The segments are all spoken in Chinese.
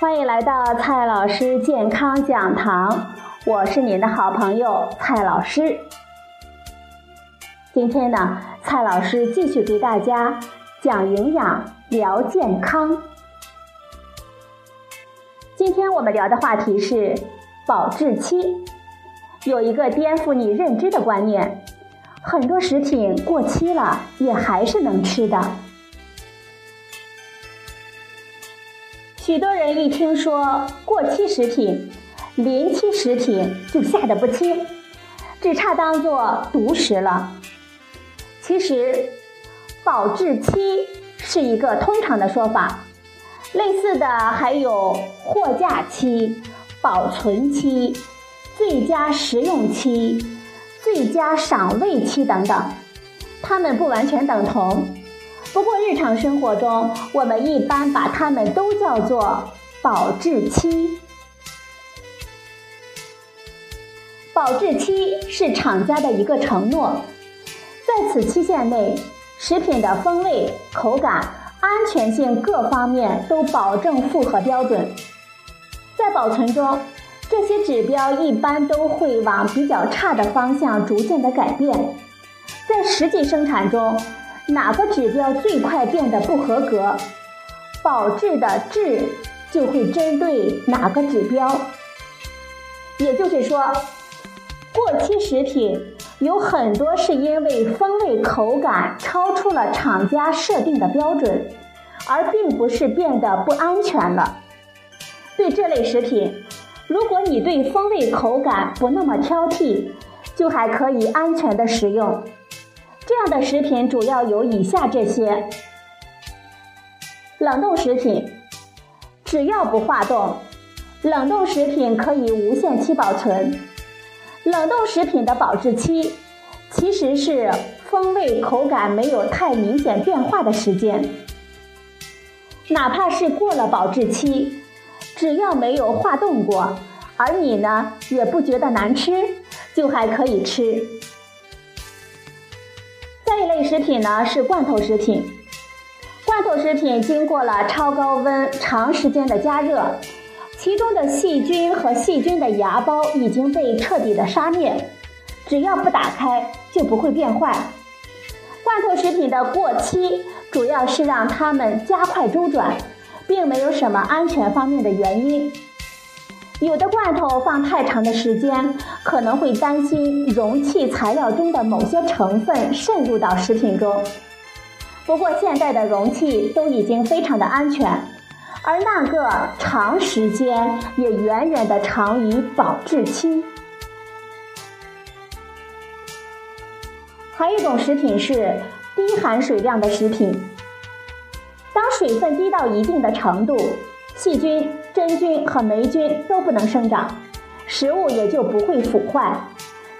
欢迎来到蔡老师健康讲堂，我是您的好朋友蔡老师。今天呢，蔡老师继续给大家讲营养、聊健康。今天我们聊的话题是保质期。有一个颠覆你认知的观念，很多食品过期了也还是能吃的。许多人一听说过期食品、临期食品就吓得不轻，只差当做毒食了。其实，保质期是一个通常的说法，类似的还有货架期、保存期、最佳食用期、最佳赏味期等等，它们不完全等同。不过日常生活中，我们一般把它们都叫做保质期。保质期是厂家的一个承诺，在此期限内，食品的风味、口感、安全性各方面都保证符合标准。在保存中，这些指标一般都会往比较差的方向逐渐的改变。在实际生产中，哪个指标最快变得不合格，保质的质就会针对哪个指标。也就是说，过期食品有很多是因为风味口感超出了厂家设定的标准，而并不是变得不安全了。对这类食品，如果你对风味口感不那么挑剔，就还可以安全的食用。这样的食品主要有以下这些：冷冻食品，只要不化冻，冷冻食品可以无限期保存。冷冻食品的保质期其实是风味口感没有太明显变化的时间。哪怕是过了保质期，只要没有化冻过，而你呢也不觉得难吃，就还可以吃。类食品呢是罐头食品，罐头食品经过了超高温长时间的加热，其中的细菌和细菌的芽孢已经被彻底的杀灭，只要不打开就不会变坏。罐头食品的过期主要是让它们加快周转，并没有什么安全方面的原因。有的罐头放太长的时间，可能会担心容器材料中的某些成分渗入到食品中。不过现在的容器都已经非常的安全，而那个长时间也远远的长于保质期。还有一种食品是低含水量的食品，当水分低到一定的程度。细菌、真菌和霉菌都不能生长，食物也就不会腐坏。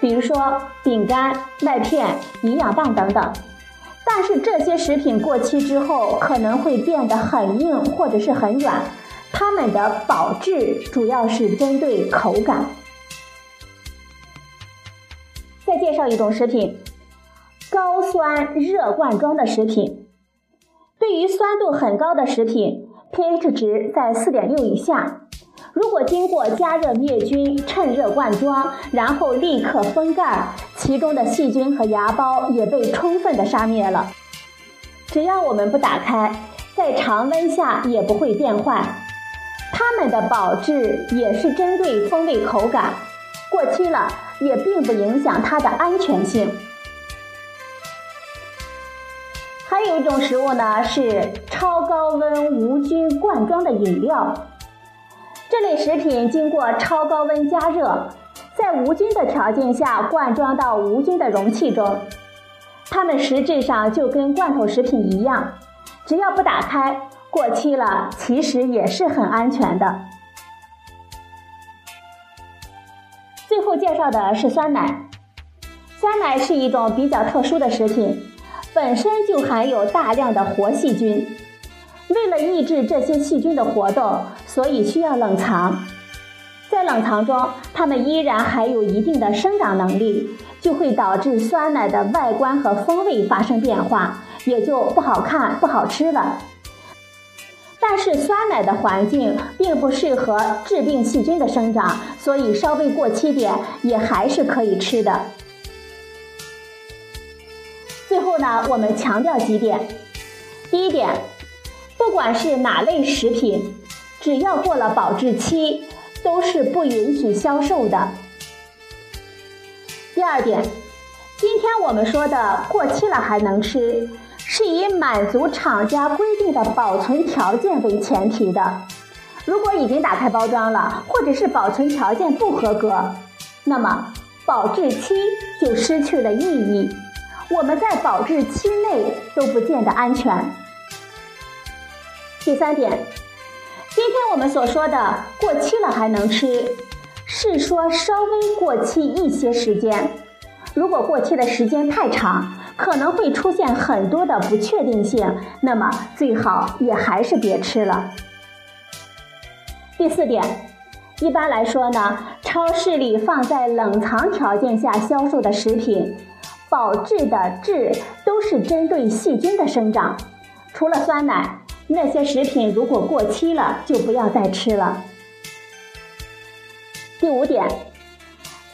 比如说饼干、麦片、营养棒等等。但是这些食品过期之后可能会变得很硬或者是很软，它们的保质主要是针对口感。再介绍一种食品，高酸热罐装的食品。对于酸度很高的食品。pH 值在四点六以下，如果经过加热灭菌、趁热灌装，然后立刻封盖，其中的细菌和芽孢也被充分的杀灭了。只要我们不打开，在常温下也不会变坏。它们的保质也是针对风味口感，过期了也并不影响它的安全性。还有一种食物呢，是超高温无菌罐装的饮料。这类食品经过超高温加热，在无菌的条件下灌装到无菌的容器中，它们实质上就跟罐头食品一样，只要不打开，过期了其实也是很安全的。最后介绍的是酸奶，酸奶是一种比较特殊的食品。本身就含有大量的活细菌，为了抑制这些细菌的活动，所以需要冷藏。在冷藏中，它们依然还有一定的生长能力，就会导致酸奶的外观和风味发生变化，也就不好看、不好吃了。但是酸奶的环境并不适合致病细菌的生长，所以稍微过期点也还是可以吃的。后呢，我们强调几点：第一点，不管是哪类食品，只要过了保质期，都是不允许销售的。第二点，今天我们说的过期了还能吃。是以满足厂家规定的保存条件为前提的。如果已经打开包装了，或者是保存条件不合格，那么保质期就失去了意义。我们在保质期内都不见得安全。第三点，今天我们所说的过期了还能吃，是说稍微过期一些时间。如果过期的时间太长，可能会出现很多的不确定性，那么最好也还是别吃了。第四点，一般来说呢，超市里放在冷藏条件下销售的食品，保质的质都是针对细菌的生长。除了酸奶，那些食品如果过期了，就不要再吃了。第五点，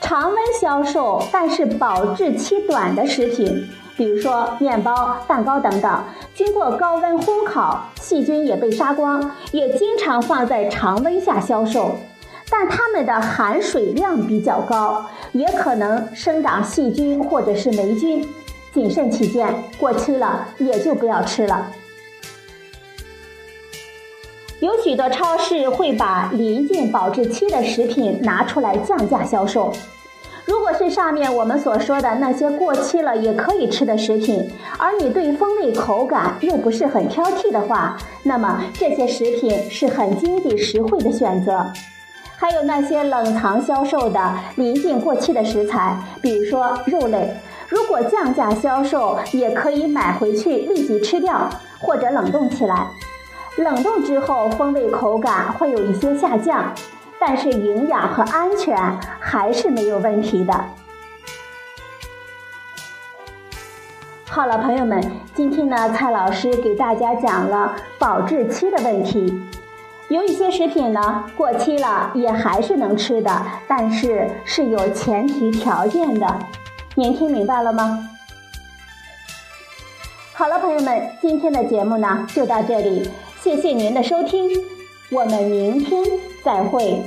常温销售但是保质期短的食品。比如说面包、蛋糕等等，经过高温烘烤，细菌也被杀光，也经常放在常温下销售，但它们的含水量比较高，也可能生长细菌或者是霉菌。谨慎起见，过期了也就不要吃了。有许多超市会把临近保质期的食品拿出来降价销售。如果是上面我们所说的那些过期了也可以吃的食品，而你对风味口感又不是很挑剔的话，那么这些食品是很经济实惠的选择。还有那些冷藏销售的临近过期的食材，比如说肉类，如果降价销售，也可以买回去立即吃掉，或者冷冻起来。冷冻之后，风味口感会有一些下降。但是营养和安全还是没有问题的。好了，朋友们，今天呢，蔡老师给大家讲了保质期的问题。有一些食品呢，过期了也还是能吃的，但是是有前提条件的。您听明白了吗？好了，朋友们，今天的节目呢就到这里，谢谢您的收听，我们明天再会。